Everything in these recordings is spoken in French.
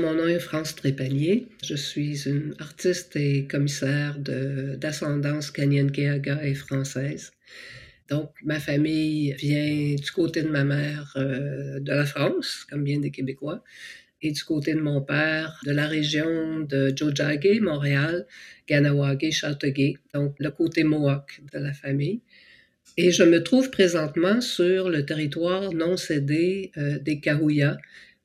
Mon nom est France Trépanier. Je suis une artiste et commissaire d'ascendance Kanyenkeaga et française. Donc, ma famille vient du côté de ma mère euh, de la France, comme bien des Québécois, et du côté de mon père de la région de Jojage, Montréal, Ganawage, Châteauguay, donc le côté Mohawk de la famille. Et je me trouve présentement sur le territoire non cédé euh, des Cahuillas.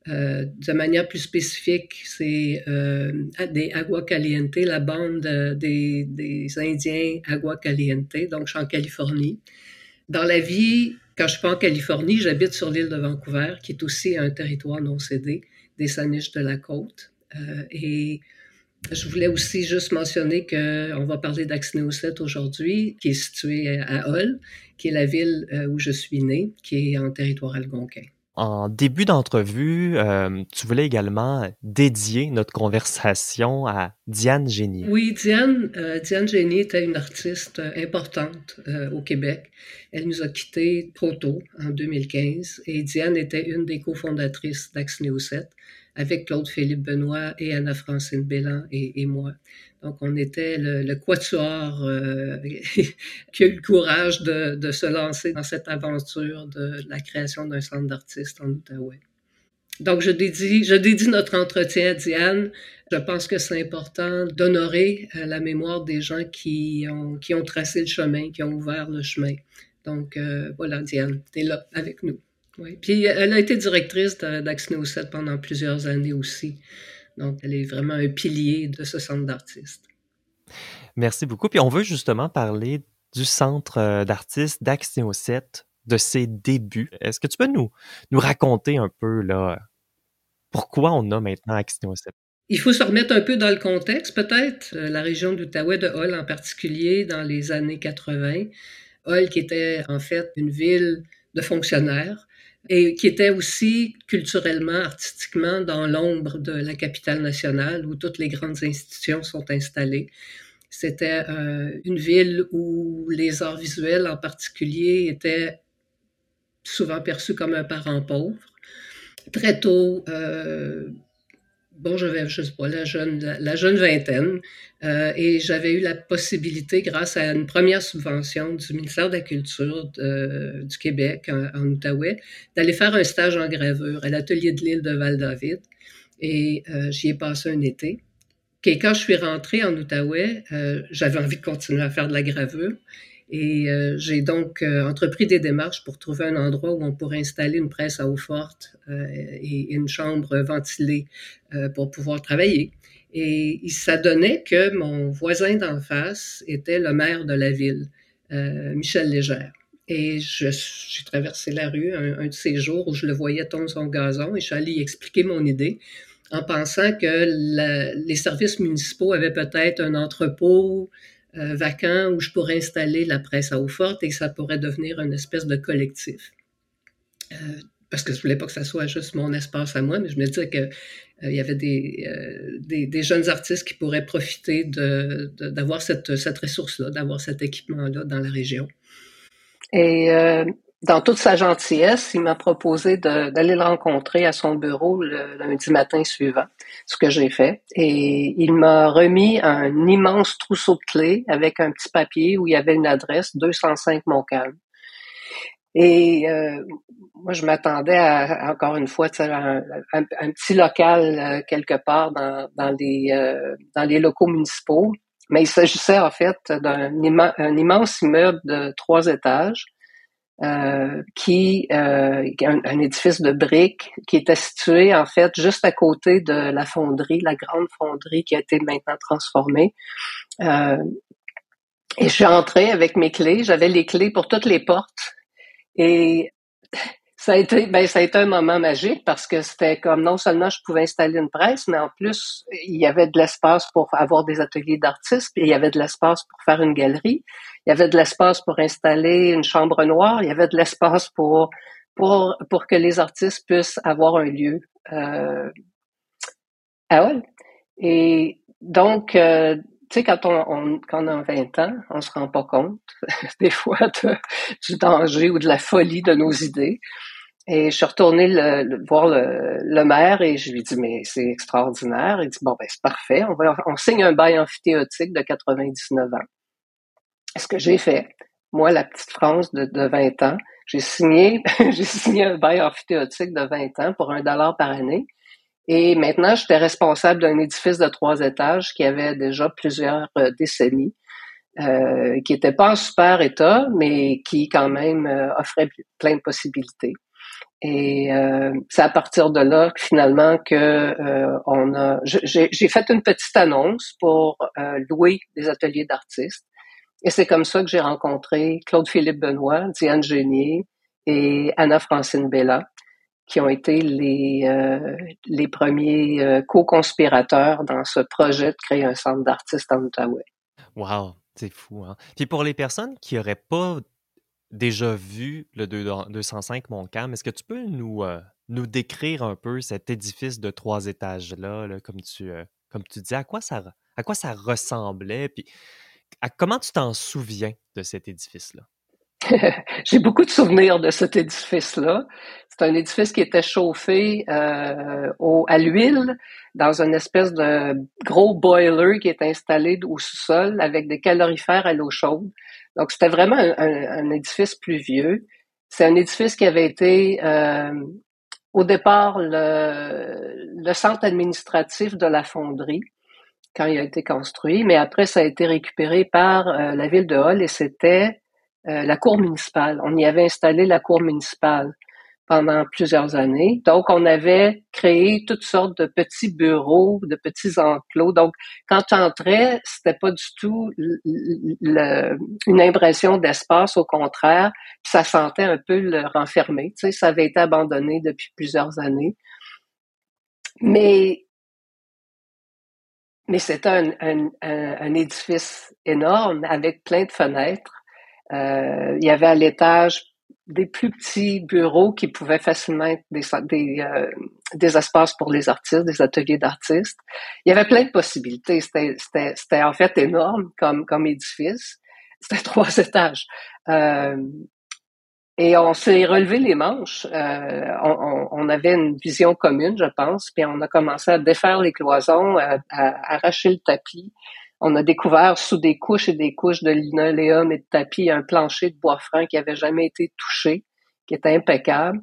Euh, de manière plus spécifique, c'est euh, des Agua Caliente, la bande des, des, Indiens Agua Caliente, donc je suis en Californie. Dans la vie, quand je suis pas en Californie, j'habite sur l'île de Vancouver, qui est aussi un territoire non cédé des Saniches de la côte. et je voulais aussi juste mentionner qu'on va parler d'Axnéoset aujourd'hui, qui est situé à Hull, qui est la ville euh, où je suis né, qui est en territoire algonquin. En début d'entrevue, euh, tu voulais également dédier notre conversation à Diane Génier. Oui, Diane, euh, Diane Génier était une artiste importante au Québec. Elle nous a quittés trop tôt, en 2015, et Diane était une des cofondatrices d'Axnéoset avec Claude-Philippe Benoît et Anna-Francine Bélan et, moi. Donc, on était le, quatuor euh, qui a eu le courage de, se lancer dans cette aventure de la création d'un centre d'artistes en Outaouais. Donc, je dédie, je dédie notre entretien à Diane. Je pense que c'est important d'honorer euh, la mémoire des gens qui ont, tracé le chemin, qui ont ouvert le chemin. Donc, euh, voilà, Diane, tu es là avec nous. Puis elle a été directrice d'Axino 7 pendant plusieurs années aussi. Donc, elle est vraiment un pilier de ce centre d'artistes. Merci beaucoup. Puis on veut justement parler du centre euh, d'artistes d'Axino 7, de ses débuts. Est-ce que tu peux nous, nous raconter un peu là, pourquoi on a maintenant Axino 7? Il faut se remettre un peu dans le contexte, peut-être. Euh, la région d'Outaouais, de Hull en particulier, dans les années 80. Hull qui était en fait une ville de fonctionnaires et qui était aussi culturellement, artistiquement dans l'ombre de la capitale nationale où toutes les grandes institutions sont installées. C'était euh, une ville où les arts visuels en particulier étaient souvent perçus comme un parent pauvre. Très tôt, euh, bon, j'avais, je sais pas, la jeune, la, jeune vingtaine, euh, et j'avais eu la possibilité, grâce à une première subvention du ministère de la Culture du Québec en, Outaouais, d'aller faire un stage en gravure à l'atelier de l'île de Val-David. Et euh, j'y ai passé un été. Et quand je suis rentrée en Outaouais, euh, j'avais envie de continuer à faire de la gravure. Et euh, j'ai donc euh, entrepris des démarches pour trouver un endroit où on pourrait installer une presse à eau forte euh, et, une chambre ventilée pour pouvoir travailler. Et ça donnait que mon voisin d'en face était le maire de la ville, Michel Légère. Et j'ai traversé la rue un, de ces jours où je le voyais tondre son gazon et je suis allée expliquer mon idée en pensant que les services municipaux avaient peut-être un entrepôt euh, vacant où je pourrais installer la presse à eau forte et ça pourrait devenir une espèce de collectif. Euh, parce que je voulais pas que ça soit juste mon espace à moi, mais je me disais qu'il euh, y avait des, des, jeunes artistes qui pourraient profiter d'avoir de, cette, cette ressource-là, d'avoir cet équipement-là dans la région. Et dans toute sa gentillesse, il m'a proposé d'aller le rencontrer à son bureau le lundi matin suivant, ce que j'ai fait. Et il m'a remis un immense trousseau de clés avec un petit papier où il y avait une adresse, 205 Montcalm. Et euh, moi, je m'attendais à, encore une fois, un, un, un, petit local euh, quelque part dans, dans, les, euh, dans les locaux municipaux. Mais il s'agissait en fait d'un immense immeuble de trois étages euh, qui euh, un, édifice de briques qui était situé en fait juste à côté de la fonderie, la grande fonderie qui a été maintenant transformée. Euh, et je suis entrée avec mes clés. J'avais les clés pour toutes les portes. Et ça a été, ben, ça a été un moment magique parce que c'était comme non seulement je pouvais installer une presse, mais en plus, il y avait de l'espace pour avoir des ateliers d'artistes, puis il y avait de l'espace pour faire une galerie, il y avait de l'espace pour installer une chambre noire, il y avait de l'espace pour, pour, pour que les artistes puissent avoir un lieu. Euh, ah ouais. Et donc, euh, tu sais, quand on, quand on a 20 ans, on se rend pas compte des fois de, du danger ou de la folie de nos idées. Et je suis retournée le, voir le, le, maire et je lui dis mais c'est extraordinaire. Il dit bon ben c'est parfait, on va on signe un bail amphithéotique de 99 ans. Ce que j'ai fait, moi la petite France de, de 20 ans, j'ai signé j'ai signé un bail amphithéotique de 20 ans pour un dollar par année. Et maintenant, j'étais responsable d'un édifice de trois étages qui avait déjà plusieurs euh, décennies, euh, qui n'était pas en super état, mais qui quand même euh, offrait plein de possibilités. Et euh, c'est à partir de là que finalement que euh, on a. J'ai fait une petite annonce pour euh, louer des ateliers d'artistes. Et c'est comme ça que j'ai rencontré Claude-Philippe Benoît, Diane Genier et Anna-Francine Bella, qui ont été les, les premiers co-conspirateurs dans ce projet de créer un centre d'artistes en Outaouais. Wow, c'est fou. Hein? Puis pour les personnes qui n'auraient pas déjà vu le 205 Montcalm. Est-ce que tu peux nous, euh, nous décrire un peu cet édifice de trois étages-là, comme, tu, euh, comme tu dis, à quoi ça, à quoi ça ressemblait, puis comment tu t'en souviens de cet édifice-là? J'ai beaucoup de souvenirs de cet édifice-là. C'est un édifice qui était chauffé euh, à l'huile dans une espèce de gros boiler qui est installé au sous-sol avec des calorifères à l'eau chaude. Donc, c'était vraiment un, un, édifice plus vieux. C'est un édifice qui avait été, euh, au départ, le, le, centre administratif de la fonderie quand il a été construit, mais après, ça a été récupéré par euh, la ville de Hall et c'était euh, la cour municipale. On y avait installé la cour municipale pendant plusieurs années. Donc, on avait créé toutes sortes de petits bureaux, de petits enclos. Donc, quand tu entrais, c'était pas du tout une impression d'espace, au contraire, ça sentait un peu le renfermé. Tu sais, ça avait été abandonné depuis plusieurs années. Mais mais c'était un, un, un, édifice énorme avec plein de fenêtres. Euh, il y avait à l'étage des plus petits bureaux qui pouvaient facilement être des, des, euh, des espaces pour les artistes, des ateliers d'artistes. Il y avait plein de possibilités. C'était en fait énorme comme, comme édifice. C'était trois étages. Euh, et on s'est relevé les manches. Euh, on, on, avait une vision commune, je pense, puis on a commencé à défaire les cloisons, à, à arracher le tapis, on a découvert sous des couches et des couches de linoléum et de tapis un plancher de bois franc qui avait jamais été touché, qui était impeccable.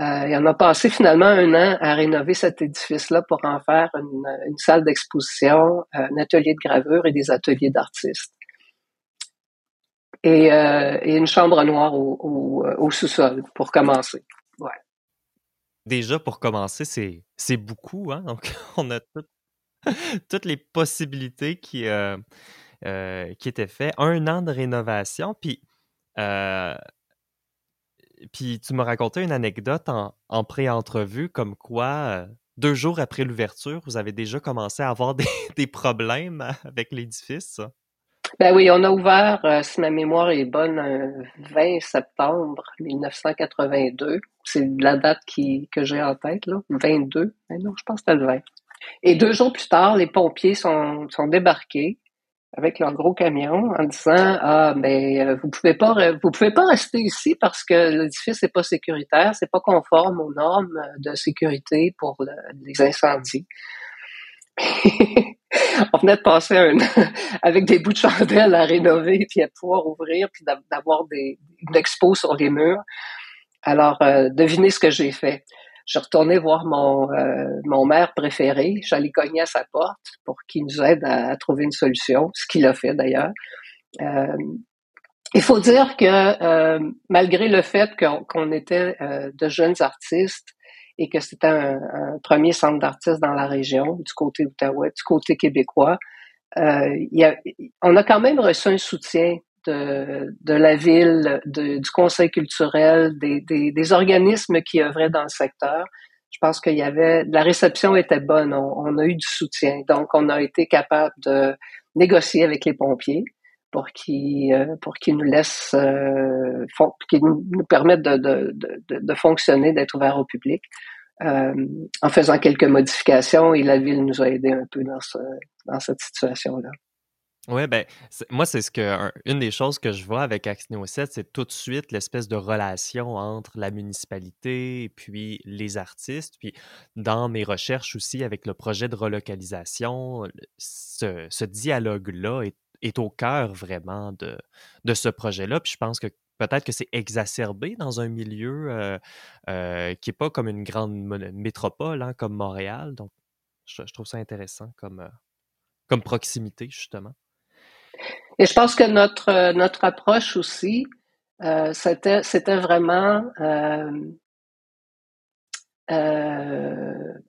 Euh, et on a passé finalement un an à rénover cet édifice-là pour en faire une, salle d'exposition, un atelier de gravure et des ateliers d'artistes. Et, euh, une chambre noire au, sous-sol pour commencer. Déjà, pour commencer, c'est beaucoup. Hein? Donc, on a tout toutes les possibilités qui, euh, euh, qui étaient faites. Un an de rénovation, puis, euh, puis tu m'as raconté une anecdote en, en pré-entrevue comme quoi, deux jours après l'ouverture, vous avez déjà commencé à avoir des, des problèmes avec l'édifice? Ben oui, on a ouvert, si ma mémoire est bonne, le 20 septembre 1982. C'est la date qui, que j'ai en tête, là. 22. Ben non, je pense que c'était le 20. Et deux jours plus tard, les pompiers sont, sont débarqués avec leur gros camion en disant ah ben euh, vous pouvez pas vous pouvez pas rester ici parce que l'édifice n'est pas sécuritaire, c'est pas conforme aux normes de sécurité pour les incendies. on venait de passer un avec des bouts de chandelle à rénover puis à pouvoir ouvrir puis d'avoir des une expo sur les murs. Alors euh, devinez ce que j'ai fait. Je retournais voir mon, euh, mon maire préféré. J'allais cogner à sa porte pour qu'il nous aide à, trouver une solution, ce qu'il a fait d'ailleurs. Euh, il faut dire que euh, malgré le fait qu'on était de jeunes artistes et que c'était un, premier centre d'artistes dans la région, du côté Outaouais, du côté québécois, a, on a quand même reçu un soutien de, de la ville, du conseil culturel, des, des, des, organismes qui œuvraient dans le secteur. Je pense qu'il y avait la réception était bonne, on, a eu du soutien, donc on a été capable de négocier avec les pompiers pour qu'ils euh, pour qu'ils nous laissent euh, qu'ils nous permettent de, de, de, fonctionner, d'être ouverts au public. Euh, en faisant quelques modifications et la ville nous a aidés un peu dans, ce, dans cette situation-là. Oui, ben, moi, c'est ce que une des choses que je vois avec Axneo 7, c'est tout de suite l'espèce de relation entre la municipalité et puis les artistes. Puis dans mes recherches aussi avec le projet de relocalisation, ce, ce dialogue-là est, est, au cœur vraiment de, de ce projet-là. Puis je pense que peut-être que c'est exacerbé dans un milieu euh, euh, qui n'est pas comme une grande métropole, hein, comme Montréal. Donc, je, trouve ça intéressant comme, euh, comme proximité, justement. Et je pense que notre, notre approche aussi, c'était, c'était vraiment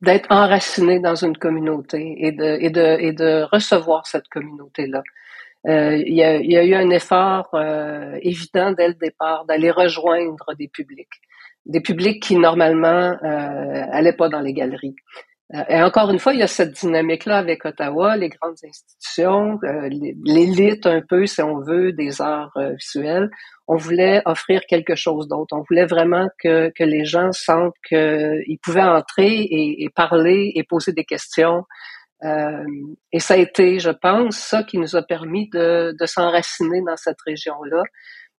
d'être enraciné dans une communauté et de, et de, et de recevoir cette communauté-là. Euh, il, y a, il, y a, eu un effort euh, évident dès le départ d'aller rejoindre des publics, des publics qui normalement euh, allaient pas dans les galeries. Euh, et encore une fois, il y a cette dynamique-là avec Ottawa, les grandes institutions, euh, l'élite un peu, si on veut, des arts visuels. On voulait offrir quelque chose d'autre. On voulait vraiment que, que les gens sentent qu'ils pouvaient entrer et, et, parler et poser des questions euh, et ça a été, je pense, ça qui nous a permis de, de s'enraciner dans cette région-là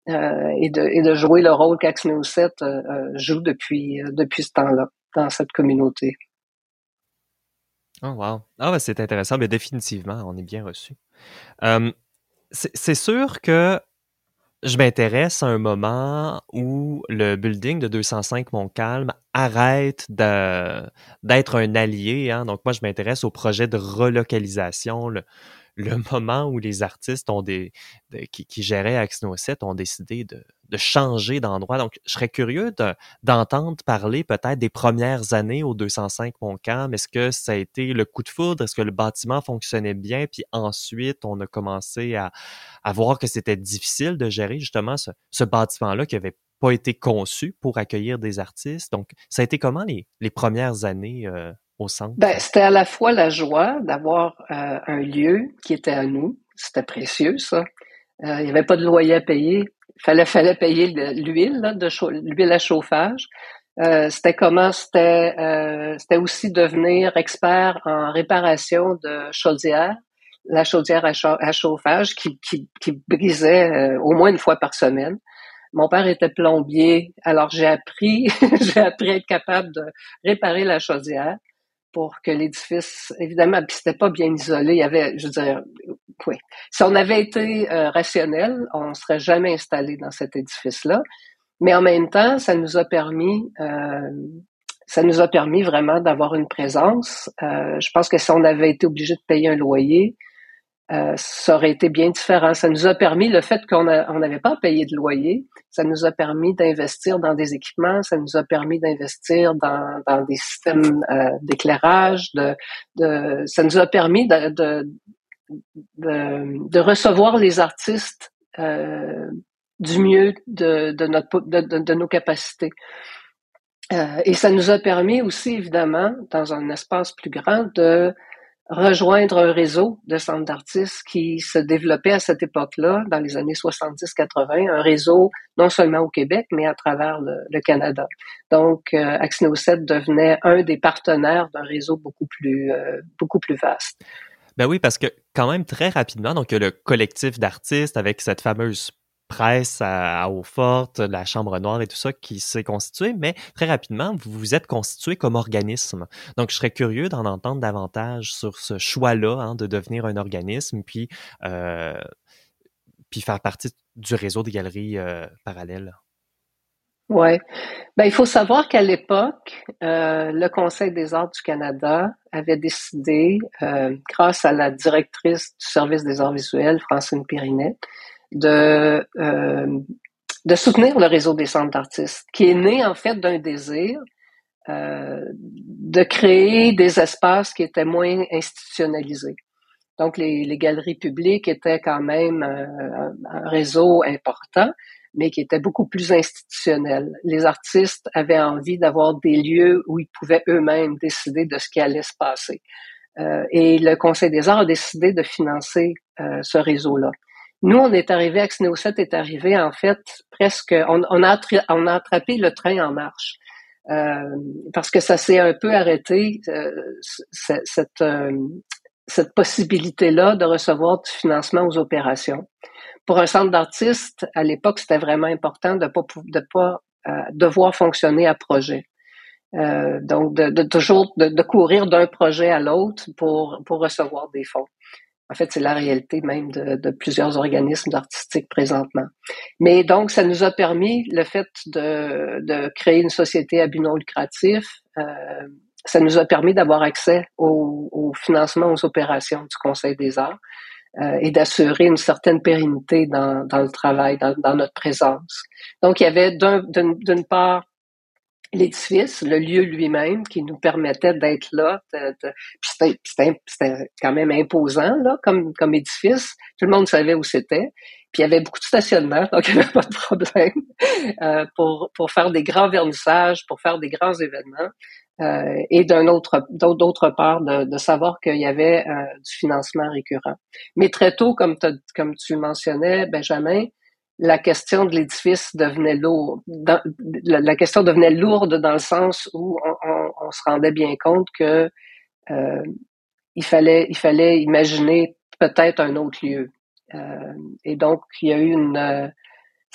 euh, et, de, et de jouer le rôle qu'Axneo 7 euh, joue depuis, depuis ce temps-là dans cette communauté. Oh wow. Ah ben, c'est intéressant, mais définitivement, on est bien reçu. c'est sûr que je m'intéresse à un moment où le building de 205 Montcalm arrête d'être un allié. Hein. Donc, moi, je m'intéresse au projet de relocalisation, le moment où les artistes ont des, qui, qui, géraient Axno 7 ont décidé de, de changer d'endroit. Donc, je serais curieux d'entendre parler peut-être des premières années au 205 Montcalm. Est-ce que ça a été le coup de foudre? Est-ce que le bâtiment fonctionnait bien? Puis ensuite, on a commencé à, à voir que c'était difficile de gérer justement ce, ce bâtiment-là qui avait pas été conçu pour accueillir des artistes. Donc, ça a été comment les, les premières années euh, Ben, c'était à la fois la joie d'avoir euh, un lieu qui était à nous. C'était précieux, ça. Euh, il n'y avait pas de loyer à payer. Il fallait, fallait payer l'huile, l'huile à chauffage. Euh, c'était comment? C'était c'était aussi devenir expert en réparation de chaudières, la chaudière à, chauffage qui, qui, qui brisait au moins une fois par semaine. Mon père était plombier, alors j'ai appris, j'ai appris à être capable de réparer la chaudière pour que l'édifice, évidemment, c'était pas bien isolé. Il y avait, je veux dire, oui. Si on avait été euh, rationnel, on ne serait jamais installé dans cet édifice-là. Mais en même temps, ça nous a permis, euh, ça nous a permis vraiment d'avoir une présence. Euh, je pense que si on avait été obligé de payer un loyer, euh, ça aurait été bien différent. Ça nous a permis, le fait qu'on n'avait pas payé de loyer, ça nous a permis d'investir dans des équipements, ça nous a permis d'investir dans, dans, des systèmes euh, d'éclairage, de, de, ça nous a permis de, de, de, recevoir les artistes euh, du mieux de, de, notre, de, de nos capacités. Euh, et ça nous a permis aussi, évidemment, dans un espace plus grand, de rejoindre un réseau de centres d'artistes qui se développait à cette époque-là, dans les années 70-80, un réseau non seulement au Québec, mais à travers le, Canada. Donc, euh, Axno 7 devenait un des partenaires d'un réseau beaucoup plus, euh, beaucoup plus vaste. Ben oui, parce que quand même très rapidement, donc le collectif d'artistes avec cette fameuse presse à, eau forte, la Chambre noire et tout ça qui s'est constitué, mais très rapidement, vous vous êtes constitué comme organisme. Donc, je serais curieux d'en entendre davantage sur ce choix-là hein, de devenir un organisme, puis, euh, puis faire partie du réseau des galeries euh, parallèles. Oui. Ben, il faut savoir qu'à l'époque, euh, le Conseil des arts du Canada avait décidé, grâce à la directrice du service des arts visuels, Francine Périnet, de, euh, de soutenir le réseau des centres d'artistes, qui est né en fait d'un désir euh, de créer des espaces qui étaient moins institutionnalisés. Donc les, les galeries publiques étaient quand même un, un, réseau important, mais qui était beaucoup plus institutionnel. Les artistes avaient envie d'avoir des lieux où ils pouvaient eux-mêmes décider de ce qui allait se passer. Euh, et le Conseil des arts a décidé de financer euh, ce réseau-là. Nous, on est arrivé, Axneo 7 est arrivé en fait presque, on, a, on attrapé le train en marche. Euh, parce que ça s'est un peu arrêté, euh, cette, euh, cette possibilité-là de recevoir du financement aux opérations. Pour un centre d'artistes, à l'époque, c'était vraiment important de pas pas devoir fonctionner à projet. Donc, de, toujours de, courir d'un projet à l'autre pour recevoir des fonds. En fait, c'est la réalité même de, de plusieurs organismes artistiques présentement. Mais donc, ça nous a permis le fait de, de créer une société à but non lucratif. Euh, ça nous a permis d'avoir accès au, au, financement aux opérations du Conseil des arts euh, et d'assurer une certaine pérennité dans, dans le travail, dans, dans, notre présence. Donc, il y avait d'une part l'édifice, le lieu lui-même qui nous permettait d'être là. C'était quand même imposant là, comme, comme édifice. Tout le monde savait où c'était. Puis il y avait beaucoup de stationnement, donc il n'y avait pas de problème euh, pour, pour faire des grands vernissages, pour faire des grands événements. Euh, et d'un autre d'autre part de, de savoir qu'il y avait euh, du financement récurrent. Mais très tôt, comme, comme tu mentionnais, Benjamin, la question de l'édifice devenait lourde. la, question devenait lourde dans le sens où on, se rendait bien compte que euh, il fallait il fallait imaginer peut-être un autre lieu. et donc il y a eu une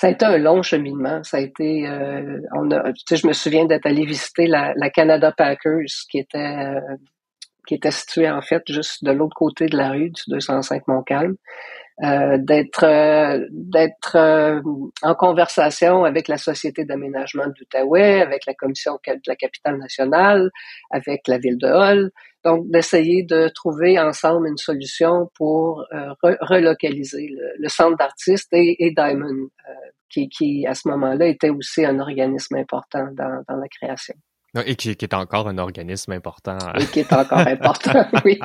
ça a été un long cheminement. Ça a été, euh, on a, tu sais, je me souviens d'être allé visiter la, la, Canada Packers qui était euh, qui était située en fait juste de l'autre côté de la rue du 205 Montcalm. Euh, d'être euh, d'être euh, en conversation avec la société d'aménagement de l'Outaouais, avec la commission de la capitale nationale, avec la ville de Hall. Donc d'essayer de trouver ensemble une solution pour relocaliser le, centre d'artistes et, Diamond, qui, qui à ce moment-là était aussi un organisme important dans la création. Et qui, est encore un organisme important. Et qui est encore important, oui,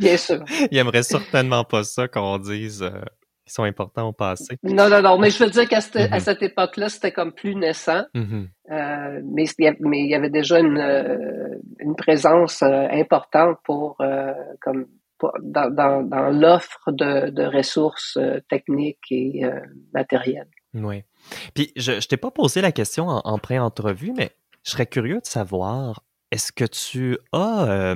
bien sûr. Il aimerait certainement pas ça qu'on dise euh, qu'ils sont importants au passé. Non, non, non, mais je veux dire qu'à cette, mm-hmm. cette époque-là, c'était comme plus naissant. Mm-hmm. euh, mais, mais il y avait déjà une, euh, une présence euh, importante pour, comme, dans, dans, dans l'offre de, de, ressources techniques et matérielles. Oui. Puis, je ne t'ai pas posé la question en, en pré-entrevue, mais je serais curieux de savoir, est-ce que tu as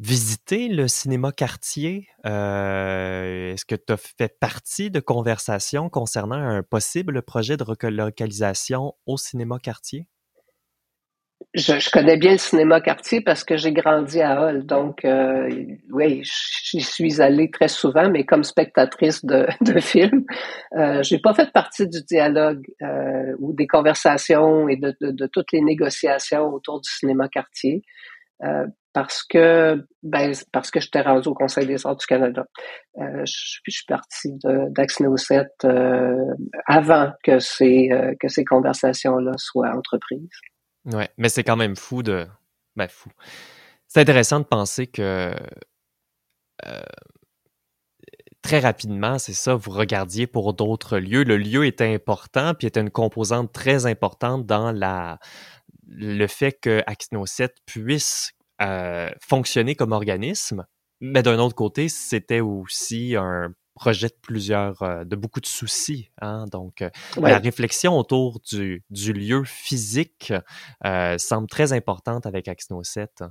visité le cinéma quartier? Euh, est-ce que tu as fait partie de conversations concernant un possible projet de relocalisation au cinéma quartier? Je, connais bien le cinéma quartier parce que j'ai grandi à Hall. Donc, euh, oui, j'y suis allée très souvent, mais comme spectatrice de, de films. Euh, j'ai pas fait partie du dialogue euh, ou des conversations et de, de, toutes les négociations autour du cinéma quartier. Euh, parce que ben parce que j'étais rendu au Conseil des arts du Canada. Euh, je, je, suis partie d'Axneo 7 euh, avant que ces que ces conversations là soient entreprises. Ouais, mais c'est quand même fou de. Ben, fou. C'est intéressant de penser que. Euh, très rapidement, c'est ça, vous regardiez pour d'autres lieux. Le lieu était important, puis était une composante très importante dans la, le fait que Axno 7 puisse euh, fonctionner comme organisme. Mais d'un autre côté, c'était aussi un projette plusieurs, euh, de beaucoup de soucis. Hein? Donc, euh, la réflexion autour du, du lieu physique euh, semble très importante avec Axno 7.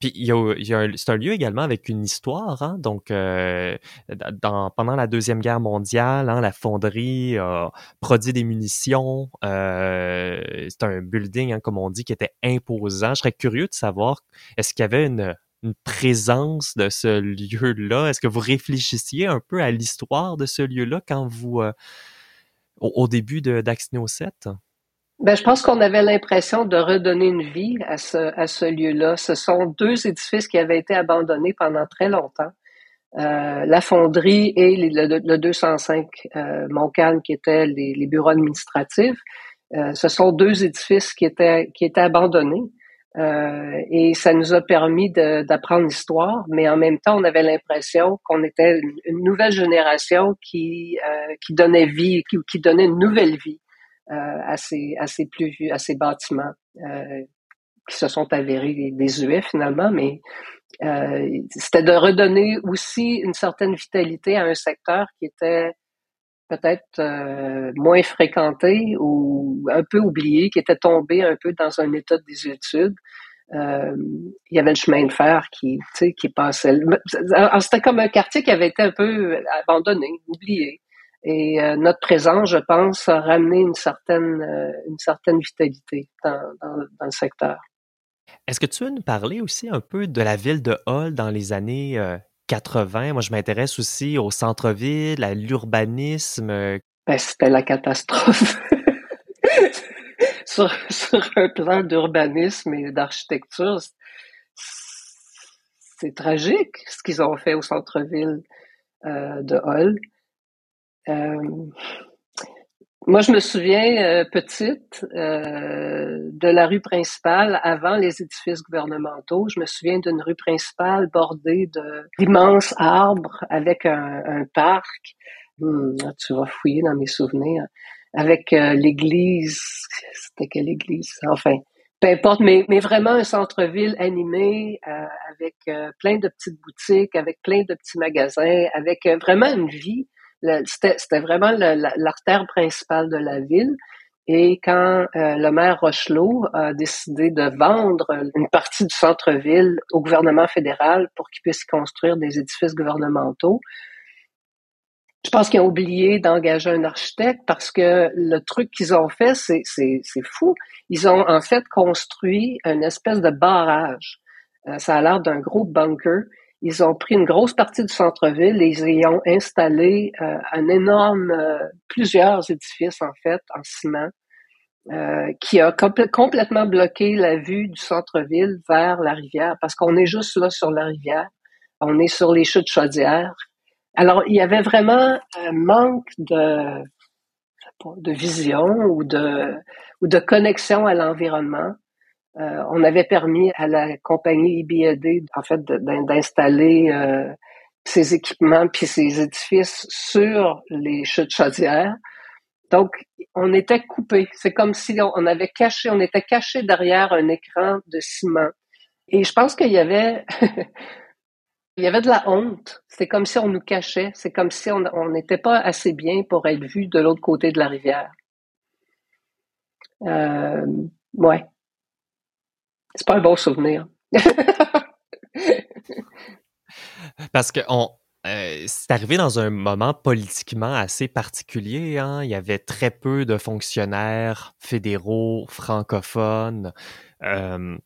Puis il y a, il y a c'est un lieu également avec une histoire. Hein? Donc, euh, dans, pendant la deuxième guerre mondiale, hein, la fonderie a produit des munitions. Euh, c'est un building, hein, comme on dit, qui était imposant. Je serais curieux de savoir, est-ce qu'il y avait une une présence de ce lieu-là? Est-ce que vous réfléchissiez un peu à l'histoire de ce lieu-là quand vous, euh, au, début d'Axneo 7? Ben, je pense qu'on avait l'impression de redonner une vie à ce, lieu-là. Ce sont deux édifices qui avaient été abandonnés pendant très longtemps. Euh, la fonderie et le, 205 euh, Montcalm, qui étaient les, bureaux administratifs. Ce sont deux édifices qui étaient abandonnés. Euh, et ça nous a permis d'apprendre l'histoire, mais en même temps, on avait l'impression qu'on était une, nouvelle génération qui euh, qui donnait vie, qui, qui, donnait une nouvelle vie euh, à ces à ces plus à ces bâtiments euh, qui se sont avérés UF finalement, mais euh, c'était de redonner aussi une certaine vitalité à un secteur qui était peut-être euh, moins fréquenté ou un peu oublié, qui était tombé un peu dans un état de désuétude. Euh, il y avait le chemin de fer qui, qui passait. C'était comme un quartier qui avait été un peu abandonné, oublié. Et euh, notre présence, je pense, a ramené une certaine, une certaine vitalité dans, dans, dans le secteur. Est-ce que tu veux nous parler aussi un peu de la ville de Hall dans les années 80? Moi, je m'intéresse aussi au centre-ville, à l'urbanisme. Ben, c'était la catastrophe. sur, un plan d'urbanisme et d'architecture, c'est tragique ce qu'ils ont fait au centre-ville euh, de Hall. Euh, moi, je me souviens, euh, petite, de la rue principale avant les édifices gouvernementaux. Je me souviens d'une rue principale bordée d'immenses arbres avec un, parc. Hmm, tu vas fouiller dans mes souvenirs avec euh, l'église, c'était quelle église? Enfin, peu importe, mais, mais vraiment un centre-ville animé euh, avec euh, plein de petites boutiques, avec plein de petits magasins, avec vraiment une vie. C'était vraiment l'artère principale de la ville. Et quand le maire Rochelot a décidé de vendre une partie du centre-ville au gouvernement fédéral pour qu'il puisse construire des édifices gouvernementaux, je pense qu'ils ont oublié d'engager un architecte parce que le truc qu'ils ont fait, c'est fou. Ils ont en fait construit une espèce de barrage. Euh, ça a l'air d'un gros bunker. Ils ont pris une grosse partie du centre-ville et ils y ont installé euh, un énorme, euh, plusieurs édifices en fait en ciment, qui a complètement bloqué la vue du centre-ville vers la rivière parce qu'on est juste là sur la rivière. On est sur les chutes chaudières alors, il y avait vraiment un manque de, de vision ou de, ou de connexion à l'environnement. Euh, on avait permis à la compagnie IBAD, en fait, d'installer euh, ces équipements puis ces édifices sur les chutes chaudières. Donc, on était coupé. C'est comme si on avait caché, on était caché derrière un écran de ciment. Et je pense qu'il y avait Il y avait de la honte. C'est comme si on nous cachait. C'est comme si on n'était pas assez bien pour être vu de l'autre côté de la rivière. Euh, ouais. C'est pas un bon souvenir. Parce que on, euh, c'est arrivé dans un moment politiquement assez particulier. Hein? Il y avait très peu de fonctionnaires fédéraux francophones. Euh,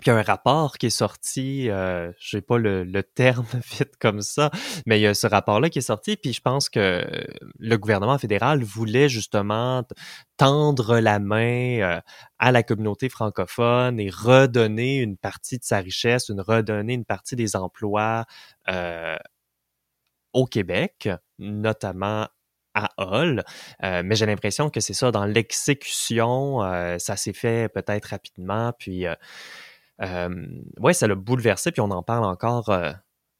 puis il y a un rapport qui est sorti, euh, je sais pas le, le, terme vite comme ça, mais il y a ce rapport-là qui est sorti, puis je pense que le gouvernement fédéral voulait justement tendre la main euh, à la communauté francophone et redonner une partie de sa richesse, une redonner une partie des emplois euh, au Québec, notamment à Hall. Euh, mais j'ai l'impression que c'est ça, dans l'exécution, euh, ça s'est fait peut-être rapidement, puis euh, ouais, ça l'a bouleversé, puis on en parle encore euh,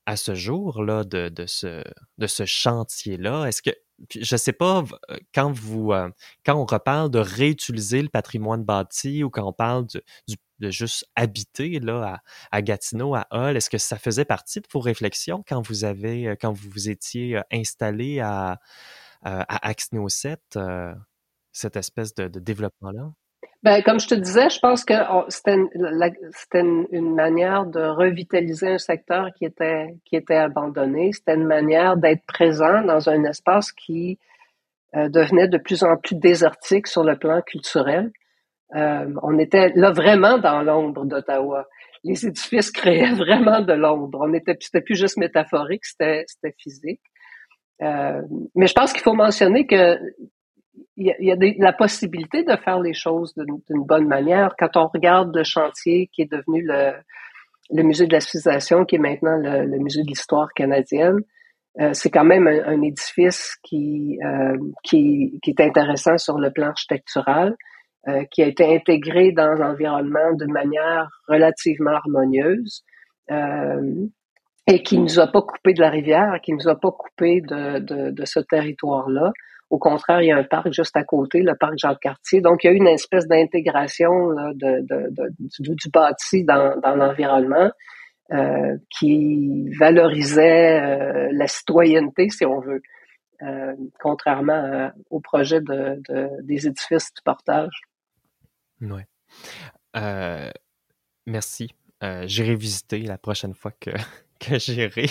à ce jour là de, ce de ce chantier là. Est-ce que je sais pas euh, quand vous quand on reparle de réutiliser le patrimoine bâti ou quand on parle de, juste habiter là à, Gatineau, à Hull, est-ce que ça faisait partie de vos réflexions quand vous avez quand vous vous étiez installé à à Axneo 7, cette espèce de, de développement Ben, comme je te disais, je pense que c'était une, une, manière de revitaliser un secteur qui était, qui était abandonné. C'était une manière d'être présent dans un espace qui euh, devenait de plus en plus désertique sur le plan culturel. Euh, on était là vraiment dans l'ombre d'Ottawa. Les édifices créaient vraiment de l'ombre. On était, c'était plus juste métaphorique, c'était, c'était physique. Euh, mais je pense qu'il faut mentionner que il y a, la possibilité de faire les choses d'une bonne manière. Quand on regarde le chantier qui est devenu le, le musée de la civilisation, qui est maintenant le, musée de l'histoire canadienne, euh, c'est quand même un, édifice qui, euh, qui, qui, est intéressant sur le plan architectural, euh, qui a été intégré dans l'environnement d'une manière relativement harmonieuse et qui nous a pas coupé de la rivière, qui nous a pas coupé de, de, de ce territoire-là. Au contraire, il y a un parc juste à côté, le parc Jacques-Cartier. Donc, il y a une espèce d'intégration du, bâti dans, l'environnement euh, qui valorisait euh, la citoyenneté, si on veut, euh, contrairement au projet des édifices du portage. Oui. Merci. J'irai visiter la prochaine fois que, j'irai.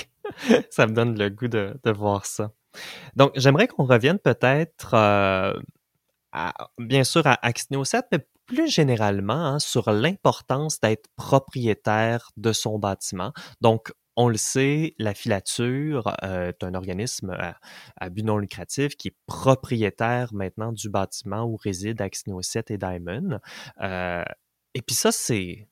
ça me donne le goût de voir ça. Donc, j'aimerais qu'on revienne peut-être, euh, bien sûr, à Axneo 7, mais plus généralement hein, sur l'importance d'être propriétaire de son bâtiment. Donc, on le sait, la filature euh, est un organisme à, but non lucratif qui est propriétaire maintenant du bâtiment où réside Axneo 7 et Diamond. Euh, et puis ça, c'est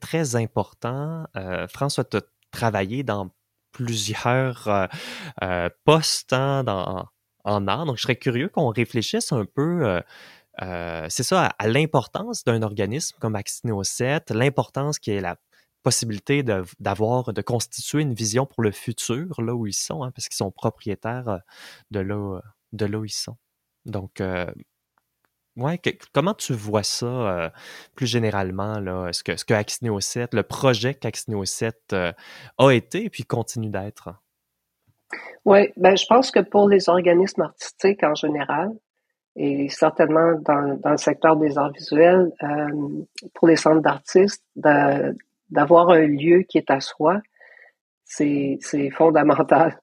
très important. François, tu as travaillé dans plusieurs euh, euh, postes hein, dans, en art, donc je serais curieux qu'on réfléchisse un peu, c'est ça, à, l'importance d'un organisme comme Axino 7, l'importance qui est la possibilité d'avoir, de, constituer une vision pour le futur, là où ils sont, hein, parce qu'ils sont propriétaires de là, de là où ils sont. Donc, Ouais, comment tu vois ça euh, plus généralement, là, ce que, ce que Axineo 7, le projet qu'Axineo 7 euh, a été et puis continue d'être? Oui, ben, je pense que pour les organismes artistiques en général, et certainement dans, dans le secteur des arts visuels, euh, pour les centres d'artistes, d'avoir un lieu qui est à soi, c'est fondamental.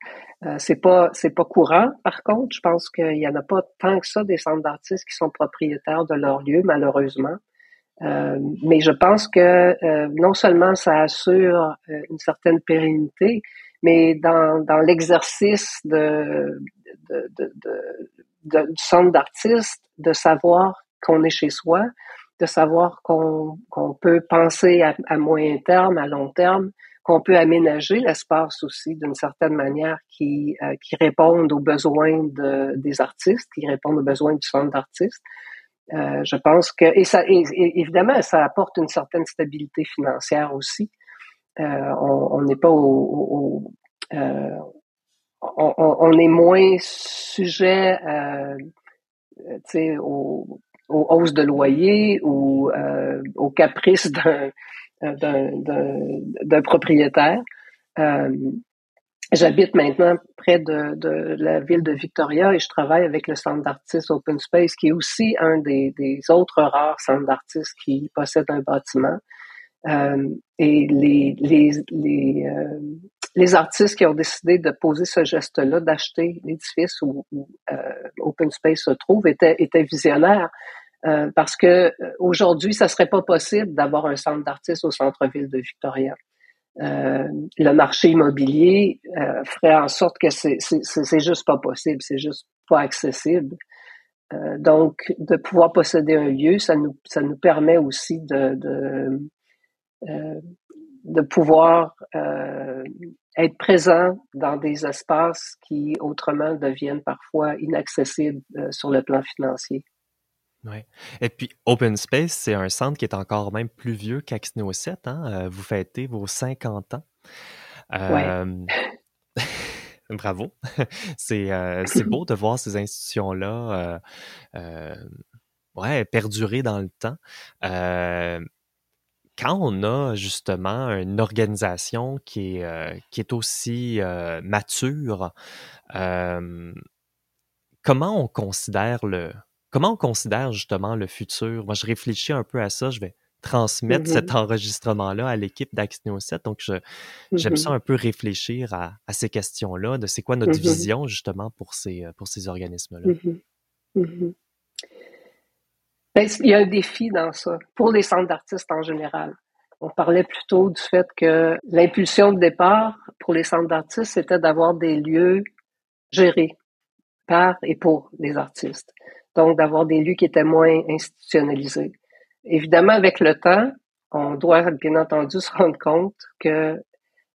Euh, c'est pas c'est pas courant. Par contre, je pense qu'il y en a pas tant que ça des centres d'artistes qui sont propriétaires de leur lieu, malheureusement. Euh, mais je pense que euh, non seulement ça assure une certaine pérennité, mais dans, dans l'exercice de, de, de, de, du centre d'artiste, de savoir qu'on est chez soi, de savoir qu'on qu'on peut penser à moyen terme, à long terme, qu'on peut aménager l'espace aussi d'une certaine manière qui, euh, qui répondent aux besoins de, des artistes, qui répondent aux besoins du centre d'artistes. Euh, je pense que, et ça, évidemment, ça apporte une certaine stabilité financière aussi. Euh, on n'est pas au, euh, on, est moins sujet aux, aux hausses de loyer ou aux caprices d'un d'un propriétaire. Euh, J'habite maintenant près de, la ville de Victoria et je travaille avec le centre d'artistes Open Space, qui est aussi un des, autres rares centres d'artistes qui possèdent un bâtiment. Euh, et euh, les, artistes qui ont décidé de poser ce geste-là, d'acheter l'édifice où, Open Space se trouve, étaient visionnaires. Euh, parce que euh, aujourd'hui, ça serait pas possible d'avoir un centre d'artistes au centre-ville de Victoria. Euh, le marché immobilier ferait en sorte que c'est juste pas possible, c'est juste pas accessible. Donc, de pouvoir posséder un lieu, ça nous permet aussi de pouvoir être présent dans des espaces qui autrement deviennent parfois inaccessibles sur le plan financier. Oui. Et puis, Open Space, c'est un centre qui est encore même plus vieux qu'Axneo 7. Hein? Euh, vous fêtez vos 50 ans. Euh, bravo. c'est euh, beau de voir ces institutions-là euh, ouais, perdurer dans le temps. quand on a justement une organisation qui est, qui est aussi mature, comment on considère le, Comment on considère justement le futur? Moi, je réfléchis un peu à ça. Je vais transmettre cet mm-hmm. enregistrement-là à l'équipe d'Axneo 7. Donc, j'aime mm-hmm. ça un peu réfléchir à, ces questions-là, de c'est quoi notre mm-hmm. vision justement pour ces, pour ces organismes-là. Ben, il y a un défi dans ça, pour les centres d'artistes en général. On parlait plutôt du fait que l'impulsion de départ pour les centres d'artistes, c'était d'avoir des lieux gérés par et pour les artistes donc d'avoir des lieux qui étaient moins institutionnalisés. Évidemment, avec le temps, on doit bien entendu se rendre compte que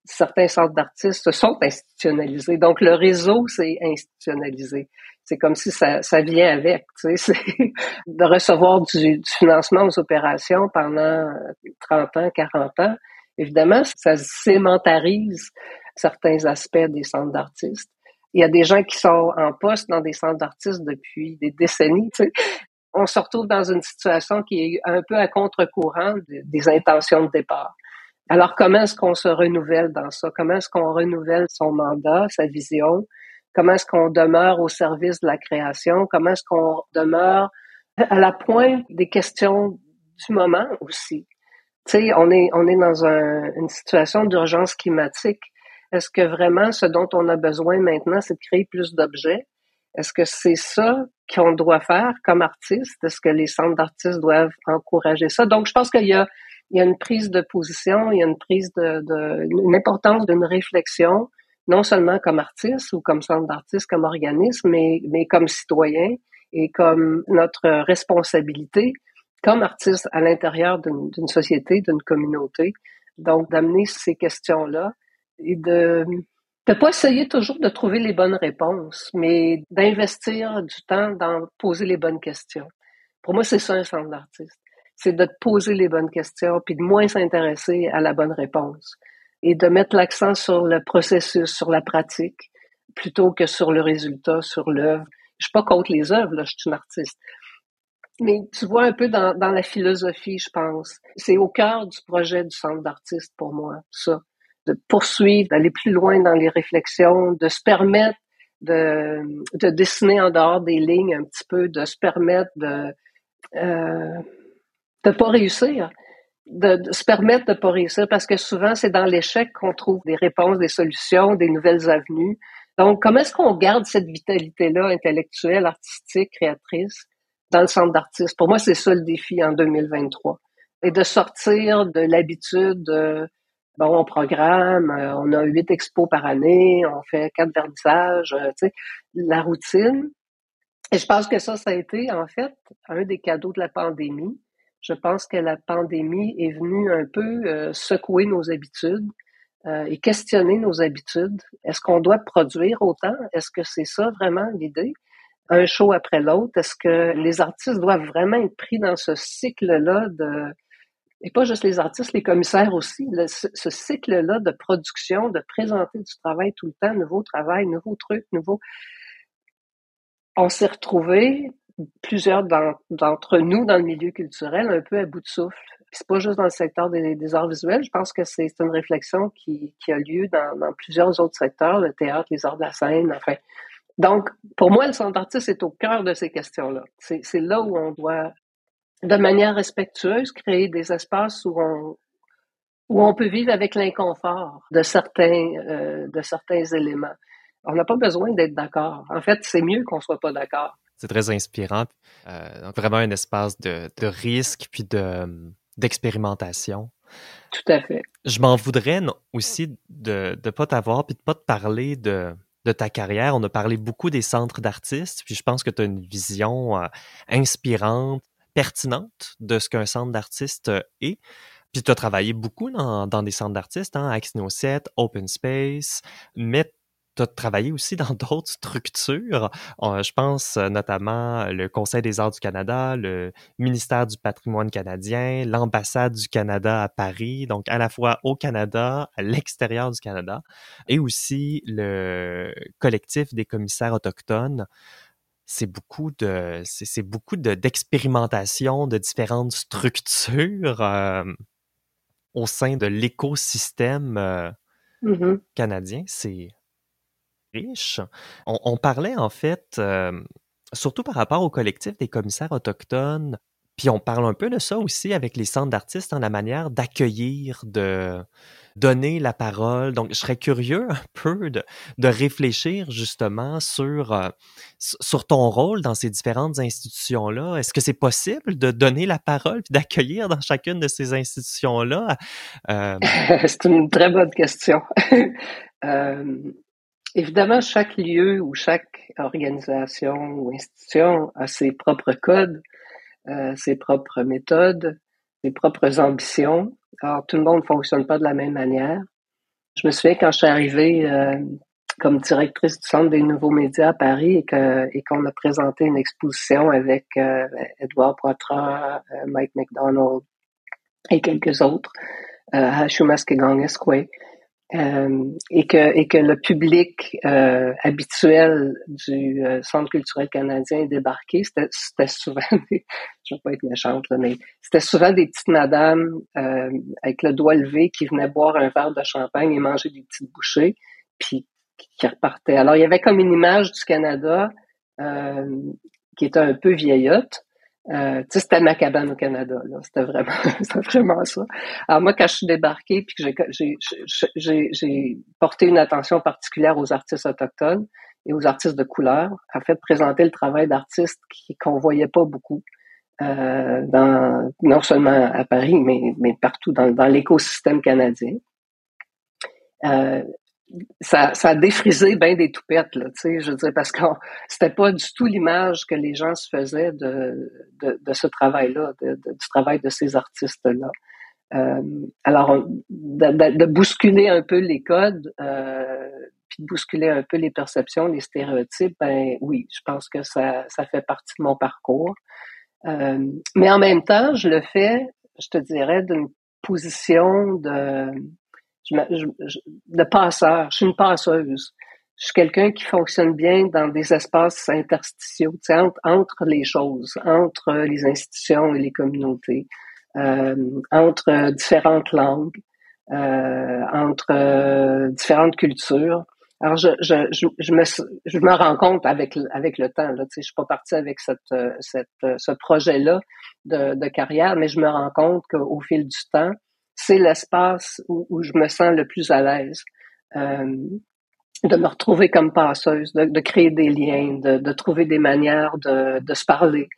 certains centres d'artistes sont institutionnalisés. Donc, le réseau s'est institutionnalisé. C'est comme si ça, ça vient avec, tu sais, de recevoir du, du, financement aux opérations pendant 30 ans, 40 ans. Évidemment, ça sémentarise certains aspects des centres d'artistes. Il y a des gens qui sont en poste dans des centres d'artistes depuis des décennies. Tu. On se retrouve dans une situation qui est un peu à contre-courant des intentions de départ. Alors, comment est-ce qu'on se renouvelle dans ça? Comment est-ce qu'on renouvelle son mandat, sa vision? Comment est-ce qu'on demeure au service de la création? Comment est-ce qu'on demeure à la pointe des questions du moment aussi? Tu sais, on est, on est dans un, une situation d'urgence climatique. Est-ce que vraiment ce dont on a besoin maintenant, c'est de créer plus d'objets? Est-ce que c'est ça qu'on doit faire comme artiste? Est-ce que les centres d'artistes doivent encourager ça? Donc, je pense qu'il y a, il y a une prise de position, il y a une prise de, de une importance d'une réflexion, non seulement comme artiste ou comme centre d'artistes, comme organisme, mais, mais comme citoyen et comme notre responsabilité comme artiste à l'intérieur d'une société, d'une communauté. Donc, d'amener ces questions-là et de ne pas essayer toujours de trouver les bonnes réponses, mais d'investir du temps dans poser les bonnes questions. Pour moi, c'est ça un centre d'artiste. C'est de poser les bonnes questions puis de moins s'intéresser à la bonne réponse et de mettre l'accent sur le processus, sur la pratique, plutôt que sur le résultat, sur l'œuvre. Je suis pas contre les œuvres, là, je suis une artiste. Mais tu vois un peu dans la philosophie, je pense. C'est au cœur du projet du centre d'artiste pour moi, ça. De poursuivre, d'aller plus loin dans les réflexions, de se permettre de, de dessiner en dehors des lignes un petit peu, de se permettre de euh, de pas réussir, de, se permettre de pas réussir, parce que souvent c'est dans l'échec qu'on trouve des réponses, des solutions, des nouvelles avenues. Donc, comment est-ce qu'on garde cette vitalité-là intellectuelle, artistique, créatrice dans le centre d'artistes? Pour moi, c'est ça le défi en 2023. Et de sortir de l'habitude, bon, on programme, euh, on a huit expos par année, on fait quatre vernissages, euh, tu sais, la routine. Et je pense que ça, ça a été, en fait, un des cadeaux de la pandémie. Je pense que la pandémie est venue un peu euh, secouer nos habitudes, et questionner nos habitudes. Est-ce qu'on doit produire autant? Est-ce que c'est ça vraiment l'idée? Un show après l'autre? Est-ce que les artistes doivent vraiment être pris dans ce cycle-là de... Et pas juste les artistes, les commissaires aussi, ce, cycle-là de production, de présenter du travail tout le temps, nouveau travail, nouveaux trucs, nouveaux... On s'est retrouvés, plusieurs d'entre nous dans le milieu culturel, un peu à bout de souffle c'est pas juste dans le secteur des, arts visuels. Je pense que c'est une réflexion qui, a lieu dans, plusieurs autres secteurs, le théâtre, les arts de la scène, enfin. Donc, pour moi, le centre d'artiste est au cœur de ces questions-là. C'est là où on doit, de manière respectueuse, créer des espaces où on, où on peut vivre avec l'inconfort de certains, euh, de certains éléments. On n'a pas besoin d'être d'accord. En fait, c'est mieux qu'on soit pas d'accord. C'est très inspirant. Euh, donc vraiment un espace de, de risque puis de d'expérimentation. Tout à fait. Je m'en voudrais aussi de ne pas t'avoir puis de pas te parler de, de ta carrière. On a parlé beaucoup des centres d'artistes, puis je pense que tu as une vision euh, inspirante, pertinente de ce qu'un centre d'artiste est. Puis tu as travaillé beaucoup dans, dans des centres d'artistes, hein, Axino 7, Open Space, mais tu as travaillé aussi dans d'autres structures. je pense euh, notamment le Conseil des arts du Canada, le ministère du patrimoine canadien, l'ambassade du Canada à Paris, donc à la fois au Canada, à l'extérieur du Canada, et aussi le collectif des commissaires autochtones c'est beaucoup de c'est beaucoup de d'expérimentation de différentes structures euh, au sein de l'écosystème euh, mm-hmm. canadien. C'est riche. On, parlait en fait, euh, surtout par rapport au collectif des commissaires autochtones, puis on parle un peu de ça aussi avec les centres d'artistes, en la manière d'accueillir, de donner la parole. Donc, je serais curieux un peu de, réfléchir justement sur, euh, sur ton rôle dans ces différentes institutions-là. Est-ce que c'est possible de donner la parole puis d'accueillir dans chacune de ces institutions-là? Euh, c'est une très bonne question. Évidemment, chaque lieu ou chaque organisation ou institution a ses propres codes, euh, ses propres méthodes, ses propres ambitions. Alors, tout le monde ne fonctionne pas de la même manière. Je me souviens quand je suis arrivée euh, comme directrice du Centre des nouveaux médias à Paris et qu'on et qu'on a présenté une exposition avec euh, Edouard Poitras, euh, Mike McDonald et quelques autres à Shumaskegon Esquay. Euh, et que et que le public euh, habituel du euh, Centre culturel canadien est débarqué, c'était souvent des, je vais pas être méchante là, mais c'était souvent des petites madames avec le doigt levé qui venaient boire un verre de champagne et manger des petites bouchées, puis qui repartaient. Alors il y avait comme une image du Canada qui était un peu vieillotte, Euh, c'était ma cabane au Canada, là. C'était vraiment, c'était vraiment ça. Alors moi, quand je suis débarquée, puis que j'ai porté une attention particulière aux artistes autochtones et aux artistes de couleur, en fait, présenter le travail d'artistes qu'on voyait pas beaucoup. Euh, dans, non seulement à Paris, mais, mais partout dans, dans l'écosystème canadien. Euh, ça, ça a défrisé bien des toupettes, là, tu sais, je veux dire, parce que c'était pas du tout l'image que les gens se faisaient de, de, de ce travail-là, du travail de ces artistes-là. Euh, alors, de, de, bousculer un peu les codes, euh, puis de bousculer un peu les perceptions, les stéréotypes, ben oui, je pense que ça, ça fait partie de mon parcours. Euh, mais en même temps, je le fais, je te dirais, d'une position de je, je, de passeur. Je suis une passeuse. Je suis quelqu'un qui fonctionne bien dans des espaces interstitiaux, entre, entre les choses, entre les institutions et les communautés, euh, entre différentes langues, euh, entre euh, différentes cultures. Alors, je, je, je, je, me, je me rends compte avec, avec le temps. Là, tu sais, je suis pas partie avec cette, cette, ce projet-là de, de carrière, mais je me rends compte qu'au fil du temps, c'est l'espace où, je me sens le plus à l'aise. Euh, de me retrouver comme passeuse, de, créer des liens, de, trouver des manières de, se parler,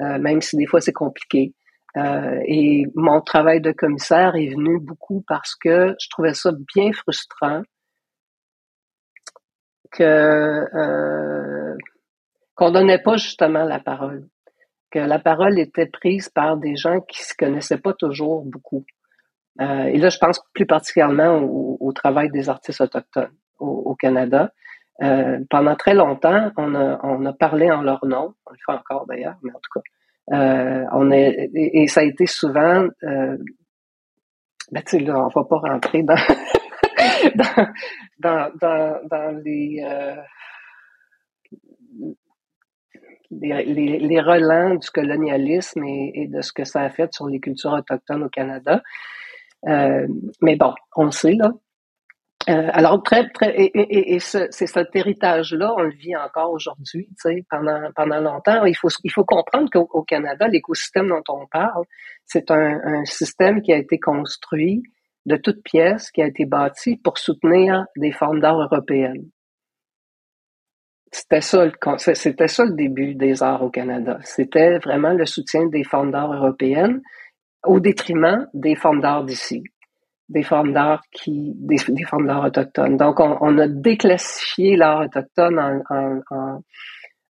euh, même si des fois c'est compliqué. Euh, et mon travail de commissaire est venu beaucoup parce que je trouvais ça bien frustrant que qu'on donnait pas justement la parole, que la parole était prise par des gens qui se connaissaient pas toujours beaucoup. Euh, et là, je pense plus particulièrement au, travail des artistes autochtones au, Canada. Euh, pendant très longtemps, on a, parlé en leur nom, on le fait encore d'ailleurs, mais en tout cas, euh, on est, et, ça a été souvent, euh, ben, tu sais, là, on va pas rentrer dans, dans, dans, dans, les, les, les, relents du colonialisme et, de ce que ça a fait sur les cultures autochtones au Canada. Euh, mais bon, on le sait, là. Euh, alors, très, très, et, et, ce, cet héritage-là, on le vit encore aujourd'hui, tu sais, pendant, pendant longtemps. Il faut, il faut comprendre qu'au Canada, l'écosystème dont on parle, c'est un, système qui a été construit de toutes pièces, qui a été bâti pour soutenir des formes d'art européennes. C'était ça, c'était ça le début des arts au Canada. C'était vraiment le soutien des formes d'art européennes au détriment des formes d'art d'ici, des formes d'art qui, des, formes d'art autochtones. Donc, on, a déclassifié l'art autochtone en, en,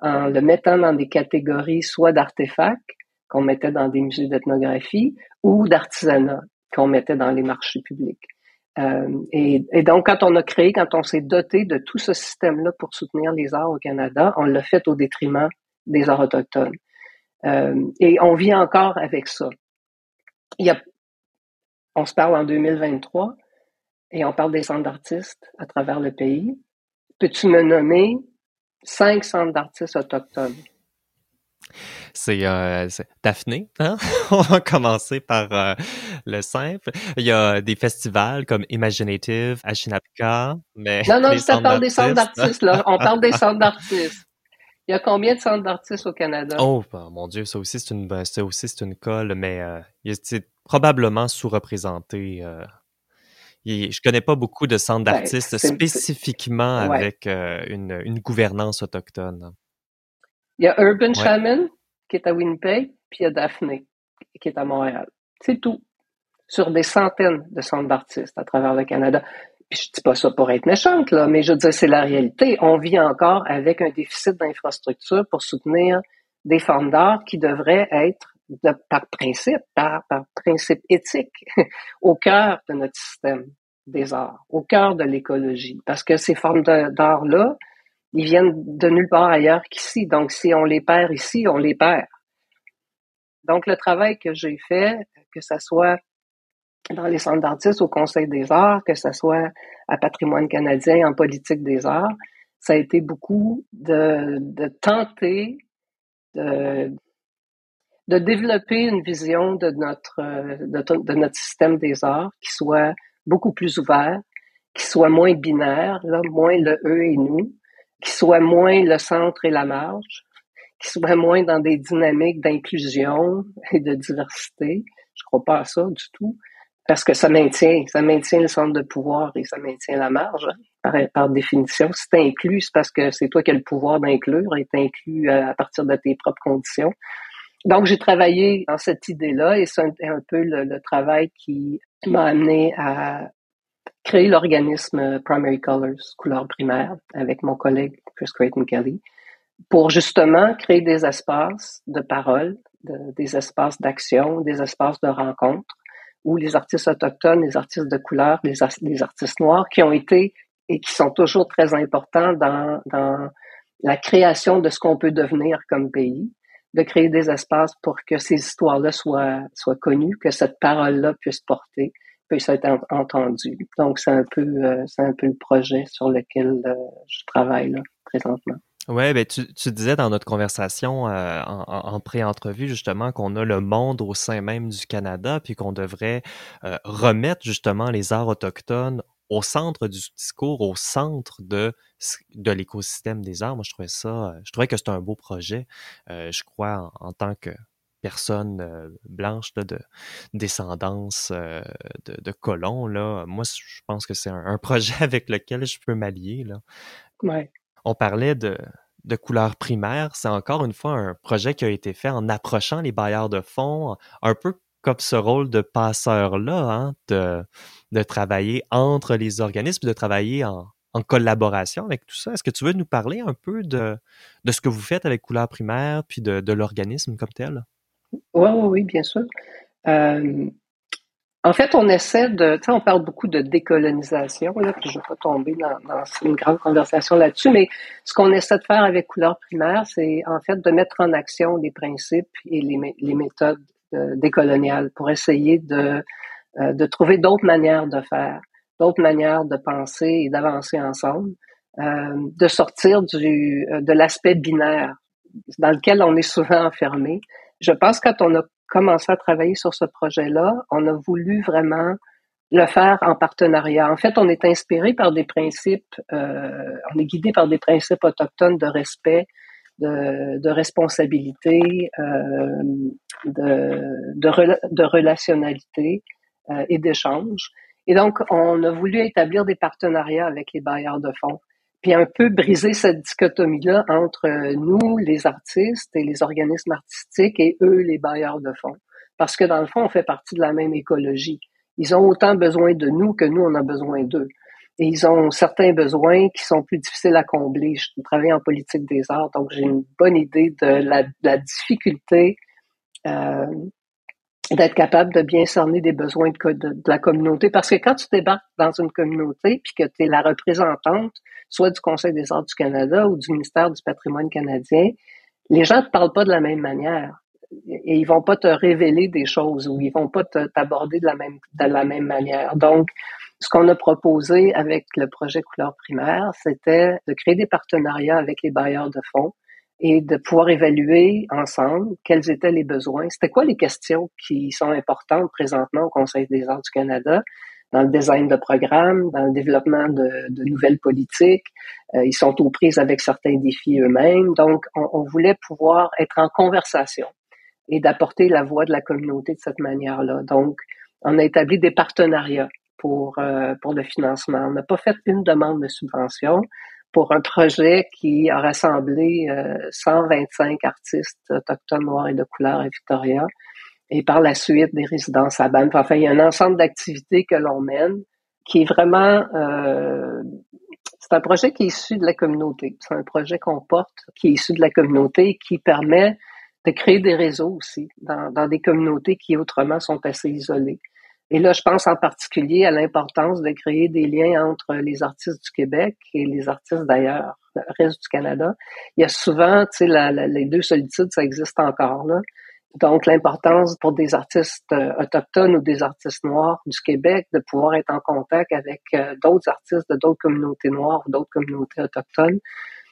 en, le mettant dans des catégories soit d'artefacts qu'on mettait dans des musées d'ethnographie ou d'artisanat qu'on mettait dans les marchés publics. Euh, et, et, donc, quand on a créé, quand on s'est doté de tout ce système-là pour soutenir les arts au Canada, on l'a fait au détriment des arts autochtones. Euh, et on vit encore avec ça il y a, on se parle en 2023 et on parle des centres d'artistes à travers le pays. Peux-tu me nommer cinq centres d'artistes autochtones? C'est euh, Daphné, hein? On va commencer par euh, le simple. Il y a des festivals comme Imaginative, Ashinapka, mais... Non, non, je te parle des centres d'artistes, là. On parle des centres d'artistes. Il y a combien de centres d'artistes au Canada? Oh, ben, mon Dieu, ça aussi, c'est une, ben, ça aussi, c'est une colle, mais euh, c'est probablement sous-représenté. Euh, je connais pas beaucoup de centres ben, d'artistes spécifiquement avec euh, une, une, gouvernance autochtone. Il y a Urban Shaman, qui est à Winnipeg, puis il y a Daphné, qui est à Montréal. C'est tout. Sur des centaines de centres d'artistes à travers le Canada je dis pas ça pour être méchante, là, mais je veux dire, c'est la réalité. On vit encore avec un déficit d'infrastructures pour soutenir des formes d'art qui devraient être, par principe, par, par principe éthique, au cœur de notre système des arts, au cœur de l'écologie. Parce que ces formes d'art-là, ils viennent de nulle part ailleurs qu'ici. Donc, si on les perd ici, on les perd. Donc, le travail que j'ai fait, que ça soit dans les centres d'artistes au Conseil des arts, que ce soit à Patrimoine canadien en politique des arts, ça a été beaucoup de, tenter de, développer une vision de notre, de, notre système des arts qui soit beaucoup plus ouvert, qui soit moins binaire, là, moins le eux et nous, qui soit moins le centre et la marge, qui soit moins dans des dynamiques d'inclusion et de diversité. Je crois pas à ça du tout. Parce que ça maintient, ça maintient le centre de pouvoir et ça maintient la marge. Par, par définition, si tu inclus, c'est parce que c'est toi qui as le pouvoir d'inclure et inclus à, partir de tes propres conditions. Donc, j'ai travaillé dans cette idée-là et c'est un, peu le, travail qui m'a amené à créer l'organisme Primary Colors, couleurs primaires, avec mon collègue Chris Creighton Kelly, pour justement créer des espaces de parole, des espaces d'action, des espaces de rencontre où les artistes autochtones, les artistes de couleur, les, artistes noirs qui ont été et qui sont toujours très importants dans, dans la création de ce qu'on peut devenir comme pays, de créer des espaces pour que ces histoires-là soient, soient connues, que cette parole-là puisse porter, puisse être entendue. Donc, c'est un peu, euh, c'est un peu le projet sur lequel euh, je travaille là, présentement. Ouais, ben tu, tu, disais dans notre conversation euh, en, en pré-entrevue justement qu'on a le monde au sein même du Canada, puis qu'on devrait euh, remettre justement les arts autochtones au centre du discours, au centre de de l'écosystème des arts. Moi, je trouvais ça, je trouvais que c'était un beau projet. Euh, je crois en, tant que personne blanche là, de descendance de, de colons là. Moi, je pense que c'est un, un, projet avec lequel je peux m'allier là. Ouais on parlait de, de couleurs primaires. C'est encore une fois un projet qui a été fait en approchant les bailleurs de fonds, un peu comme ce rôle de passeur-là, hein, de, travailler entre les organismes, de travailler en, collaboration avec tout ça. Est-ce que tu veux nous parler un peu de, ce que vous faites avec Couleurs primaires, puis de, de l'organisme comme tel? Oui, oui, oui, bien sûr. Euh, en fait, on essaie de, tu sais, on parle beaucoup de décolonisation, là, puis je ne vais pas tomber dans, une grande conversation là-dessus, mais ce qu'on essaie de faire avec Couleur primaire, c'est en fait de mettre en action les principes et les, méthodes euh, décoloniales pour essayer de, euh, de trouver d'autres manières de faire, d'autres manières de penser et d'avancer ensemble, euh, de sortir du, de l'aspect binaire dans lequel on est souvent enfermé. Je pense que quand on a commencé à travailler sur ce projet-là, on a voulu vraiment le faire en partenariat. En fait, on est inspiré par des principes, euh, on est guidé par des principes autochtones de respect, de, de responsabilité, euh, de, de, de, relationnalité euh, et d'échange. Et donc, on a voulu établir des partenariats avec les bailleurs de fonds puis un peu briser cette dichotomie-là entre nous, les artistes et les organismes artistiques, et eux, les bailleurs de fonds. Parce que dans le fond, on fait partie de la même écologie. Ils ont autant besoin de nous que nous, on a besoin d'eux. Et ils ont certains besoins qui sont plus difficiles à combler. Je travaille en politique des arts, donc j'ai une bonne idée de la, de la difficulté euh, d'être capable de bien cerner des besoins de, la communauté. Parce que quand tu débarques dans une communauté, puis que tu es la représentante, soit du Conseil des arts du Canada ou du ministère du patrimoine canadien, les gens ne te parlent pas de la même manière. Et ils vont pas te révéler des choses ou ils vont pas t'aborder de la même de la même manière. Donc, ce qu'on a proposé avec le projet Couleur primaire, c'était de créer des partenariats avec les bailleurs de fonds et de pouvoir évaluer ensemble quels étaient les besoins. C'était quoi les questions qui sont importantes présentement au Conseil des arts du Canada dans le design de programmes, dans le développement de, de nouvelles politiques? Euh, ils sont aux prises avec certains défis eux-mêmes. Donc, on, on, voulait pouvoir être en conversation et d'apporter la voix de la communauté de cette manière-là. Donc, on a établi des partenariats pour, euh, pour le financement. On n'a pas fait une demande de subvention pour un projet qui a rassemblé euh, 125 artistes autochtones noirs et de couleur à Victoria et par la suite des résidences à Banff. Enfin, il y a un ensemble d'activités que l'on mène qui est vraiment euh, c'est un projet qui est issu de la communauté. C'est un projet qu'on porte qui est issu de la communauté et qui permet de créer des réseaux aussi dans, dans des communautés qui autrement sont assez isolées. Et là, je pense en particulier à l'importance de créer des liens entre les artistes du Québec et les artistes d'ailleurs, le reste du Canada. Il y a souvent, tu sais, la, les deux solitudes, ça existe encore. Donc, l'importance pour des artistes euh, autochtones ou des artistes noirs du Québec de pouvoir être en contact avec euh, d'autres artistes de d'autres communautés noires ou d'autres communautés autochtones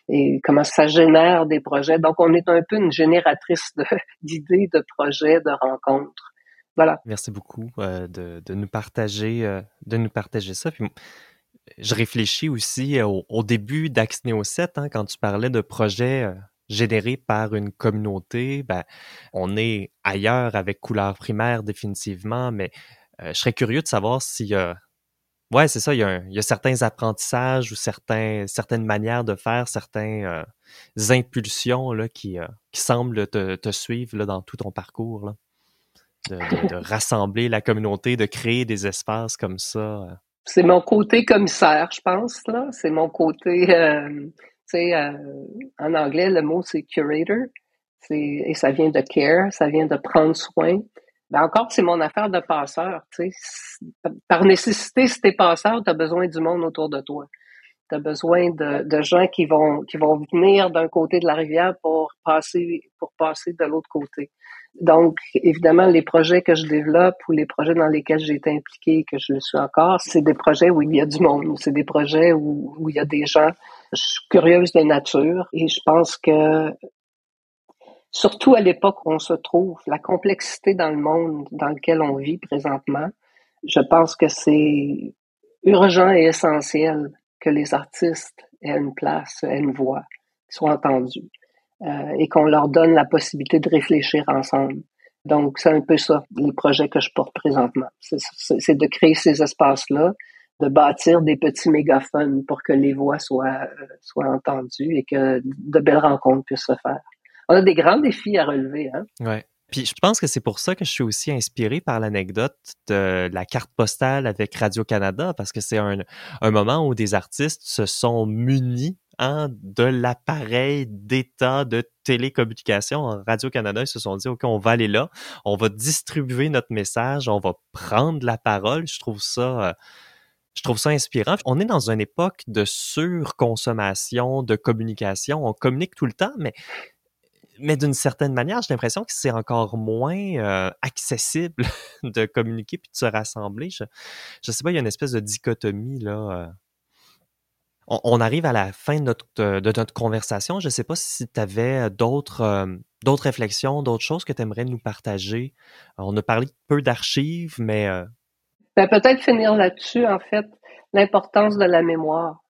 et comment ça génère des projets. Donc, on est un peu une génératrice d'idées, de, projets, de rencontres. Voilà. Merci beaucoup euh, de, de, nous partager, de nous partager ça. Puis, je réfléchis aussi au, au début d'Axneo 7, hein, quand tu parlais de projets généré par une communauté, ben, on est ailleurs avec couleur primaire définitivement, mais je serais curieux de savoir s'il y a Ouais, c'est ça. Il y, a il y, a certains apprentissages ou certains, certaines manières de faire, certaines impulsions là, qui, qui semblent te, te suivre là, dans tout ton parcours. Là. De, rassembler la communauté, de créer des espaces comme ça. C'est mon côté commissaire, je pense. là. C'est mon côté, euh, tu sais, euh, en anglais, le mot c'est curator. Et ça vient de care, ça vient de prendre soin. Ben encore, c'est mon affaire de passeur. Par nécessité, si t'es passeur, tu as besoin du monde autour de toi. Tu as besoin de, de, gens qui vont qui vont venir d'un côté de la rivière pour passer pour passer de l'autre côté. Donc, évidemment, les projets que je développe ou les projets dans lesquels j'ai été impliquée, que je le suis encore, c'est des projets où il y a du monde, c'est des projets où, où il y a des gens. Je suis curieuse de nature et je pense que surtout à l'époque où on se trouve, la complexité dans le monde dans lequel on vit présentement, je pense que c'est urgent et essentiel que les artistes aient une place, aient une voix, soient entendus euh, et qu'on leur donne la possibilité de réfléchir ensemble. Donc, c'est un peu ça, les projets que je porte présentement. C'est de créer ces espaces-là, de bâtir des petits mégaphones pour que les voix soient, euh, soient entendues et que de belles rencontres puissent se faire on a des grands défis à relever. Hein? Ouais. Puis je pense que c'est pour ça que je suis aussi inspiré par l'anecdote de la carte postale avec Radio-Canada, parce que c'est un, un, moment où des artistes se sont munis de l'appareil d'état de télécommunication. Radio-Canada, ils se sont dit, OK, on va aller là, on va distribuer notre message, on va prendre la parole. Je trouve ça... Euh, je trouve ça inspirant. On est dans une époque de surconsommation, de communication. On communique tout le temps, mais d'une certaine manière, j'ai l'impression que c'est encore moins euh, accessible de communiquer puis de se rassembler. Je, je sais pas, il y a une espèce de dichotomie là. Euh. On, arrive à la fin de notre, de notre conversation. Je sais pas si tu avais d'autres euh, d'autres réflexions, d'autres choses que tu aimerais nous partager. On a parlé peu d'archives, mais ben, peut-être finir là-dessus en fait l'importance de la mémoire,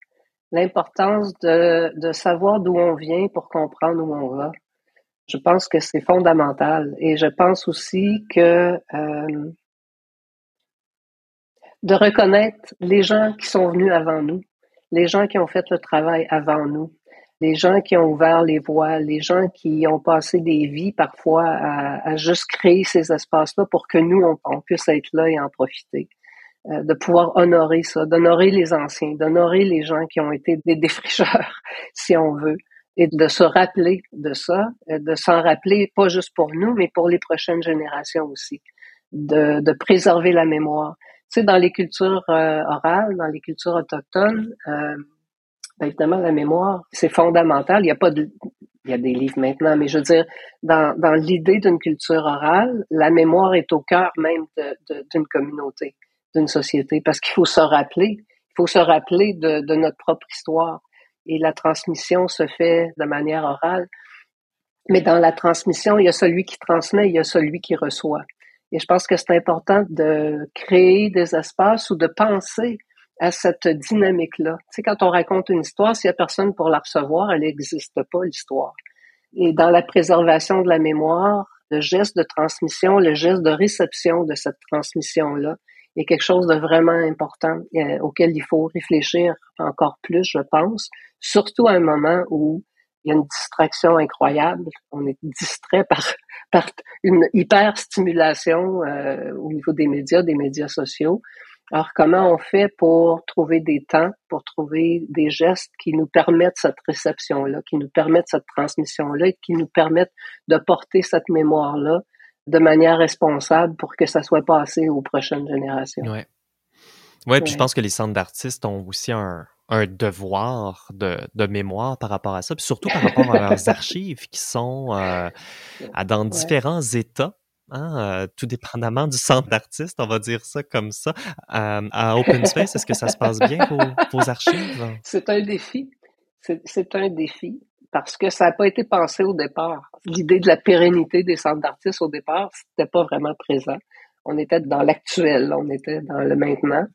l'importance de, de savoir d'où on vient pour comprendre où on va. Je pense que c'est fondamental et je pense aussi que euh, de reconnaître les gens qui sont venus avant nous, les gens qui ont fait le travail avant nous, les gens qui ont ouvert les voies, les gens qui ont passé des vies parfois à, à juste créer ces espaces-là pour que nous, on, puisse être là et en profiter. Euh, de pouvoir honorer ça, d'honorer les anciens, d'honorer les gens qui ont été des défricheurs, si on veut, et de se rappeler de ça, euh, de s'en rappeler pas juste pour nous, mais pour les prochaines générations aussi, de, de préserver la mémoire. Sais, dans les cultures euh, orales, dans les cultures autochtones, euh, ben évidemment, la mémoire, c'est fondamental. Il y a pas de, il y a des livres maintenant, mais je veux dire, dans, dans l'idée d'une culture orale, la mémoire est au cœur même d'une communauté, d'une société, parce qu'il faut se rappeler, il faut se rappeler de, de notre propre histoire et la transmission se fait de manière orale. Mais dans la transmission, il y a celui qui transmet, il y a celui qui reçoit. Et je pense que c'est important de créer des espaces ou de penser à cette dynamique-là. Tu sais, quand on raconte une histoire, s'il n'y a personne pour la recevoir, elle n'existe pas, l'histoire. Et dans la préservation de la mémoire, le geste de transmission, le geste de réception de cette transmission-là, est quelque chose de vraiment important euh, auquel il faut réfléchir encore plus, je pense, surtout à un moment où il y a une distraction incroyable. On est distrait par, par une hyper stimulation euh, au niveau des médias, des médias sociaux. Alors, comment on fait pour trouver des temps, pour trouver des gestes qui nous permettent cette réception-là, qui nous permettent cette transmission-là et qui nous permettent de porter cette mémoire-là de manière responsable pour que ça soit passé aux prochaines générations? Oui, ouais, puis je pense que les centres d'artistes ont aussi un, un devoir de, de, mémoire par rapport à ça, puis surtout par rapport à leurs archives qui sont euh, dans différents états. Hein, euh, tout dépendamment du centre d'artistes, on va dire ça comme ça. Euh, à Open Space, est-ce que ça se passe bien, vos, vos archives? C'est un défi. C'est un défi parce que ça n'a pas été pensé au départ. L'idée de la pérennité des centres d'artistes au départ, c'était pas vraiment présent. On était dans l'actuel, on était dans le maintenant.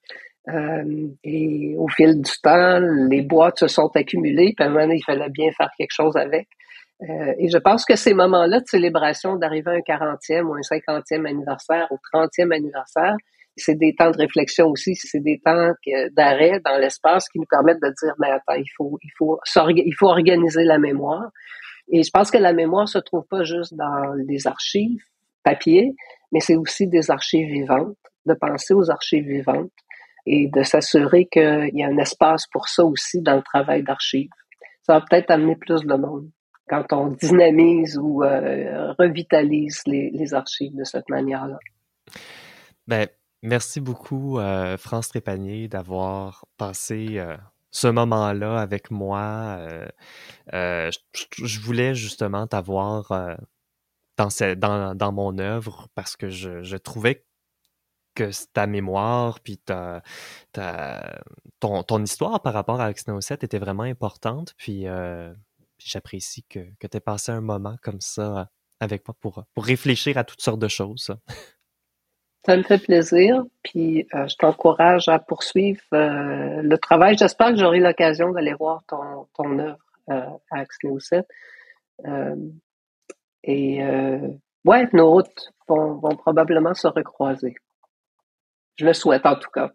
Euh, et au fil du temps, les boîtes se sont accumulées, puis à moment il fallait bien faire quelque chose avec. Euh, et je pense que ces moments-là de célébration, d'arriver à un 40e ou un 50e anniversaire ou 30e anniversaire, c'est des temps de réflexion aussi, c'est des temps d'arrêt dans l'espace qui nous permettent de dire, mais attends, il faut, il faut, il faut organiser la mémoire. Et je pense que la mémoire se trouve pas juste dans les archives papier, mais c'est aussi des archives vivantes, de penser aux archives vivantes et de s'assurer qu'il y a un espace pour ça aussi dans le travail d'archives. Ça va peut-être amener plus de monde quand on dynamise ou euh, revitalise les, archives de cette manière-là. Ben, merci beaucoup, euh, France Trépanier, d'avoir passé euh, ce moment-là avec moi. Je, je, voulais justement t'avoir dans, dans, dans, mon œuvre parce que je, je trouvais que ta mémoire puis ta, ta, ton, ton, histoire par rapport à Axino 7 était vraiment importante. Puis j'apprécie que, que tu aies passé un moment comme ça avec moi pour, pour réfléchir à toutes sortes de choses. Ça me fait plaisir, puis euh, je t'encourage à poursuivre euh, le travail. J'espère que j'aurai l'occasion d'aller voir ton, ton œuvre euh, à Axneo 7. et ouais, nos routes vont, vont probablement se recroiser. Je le souhaite en tout cas.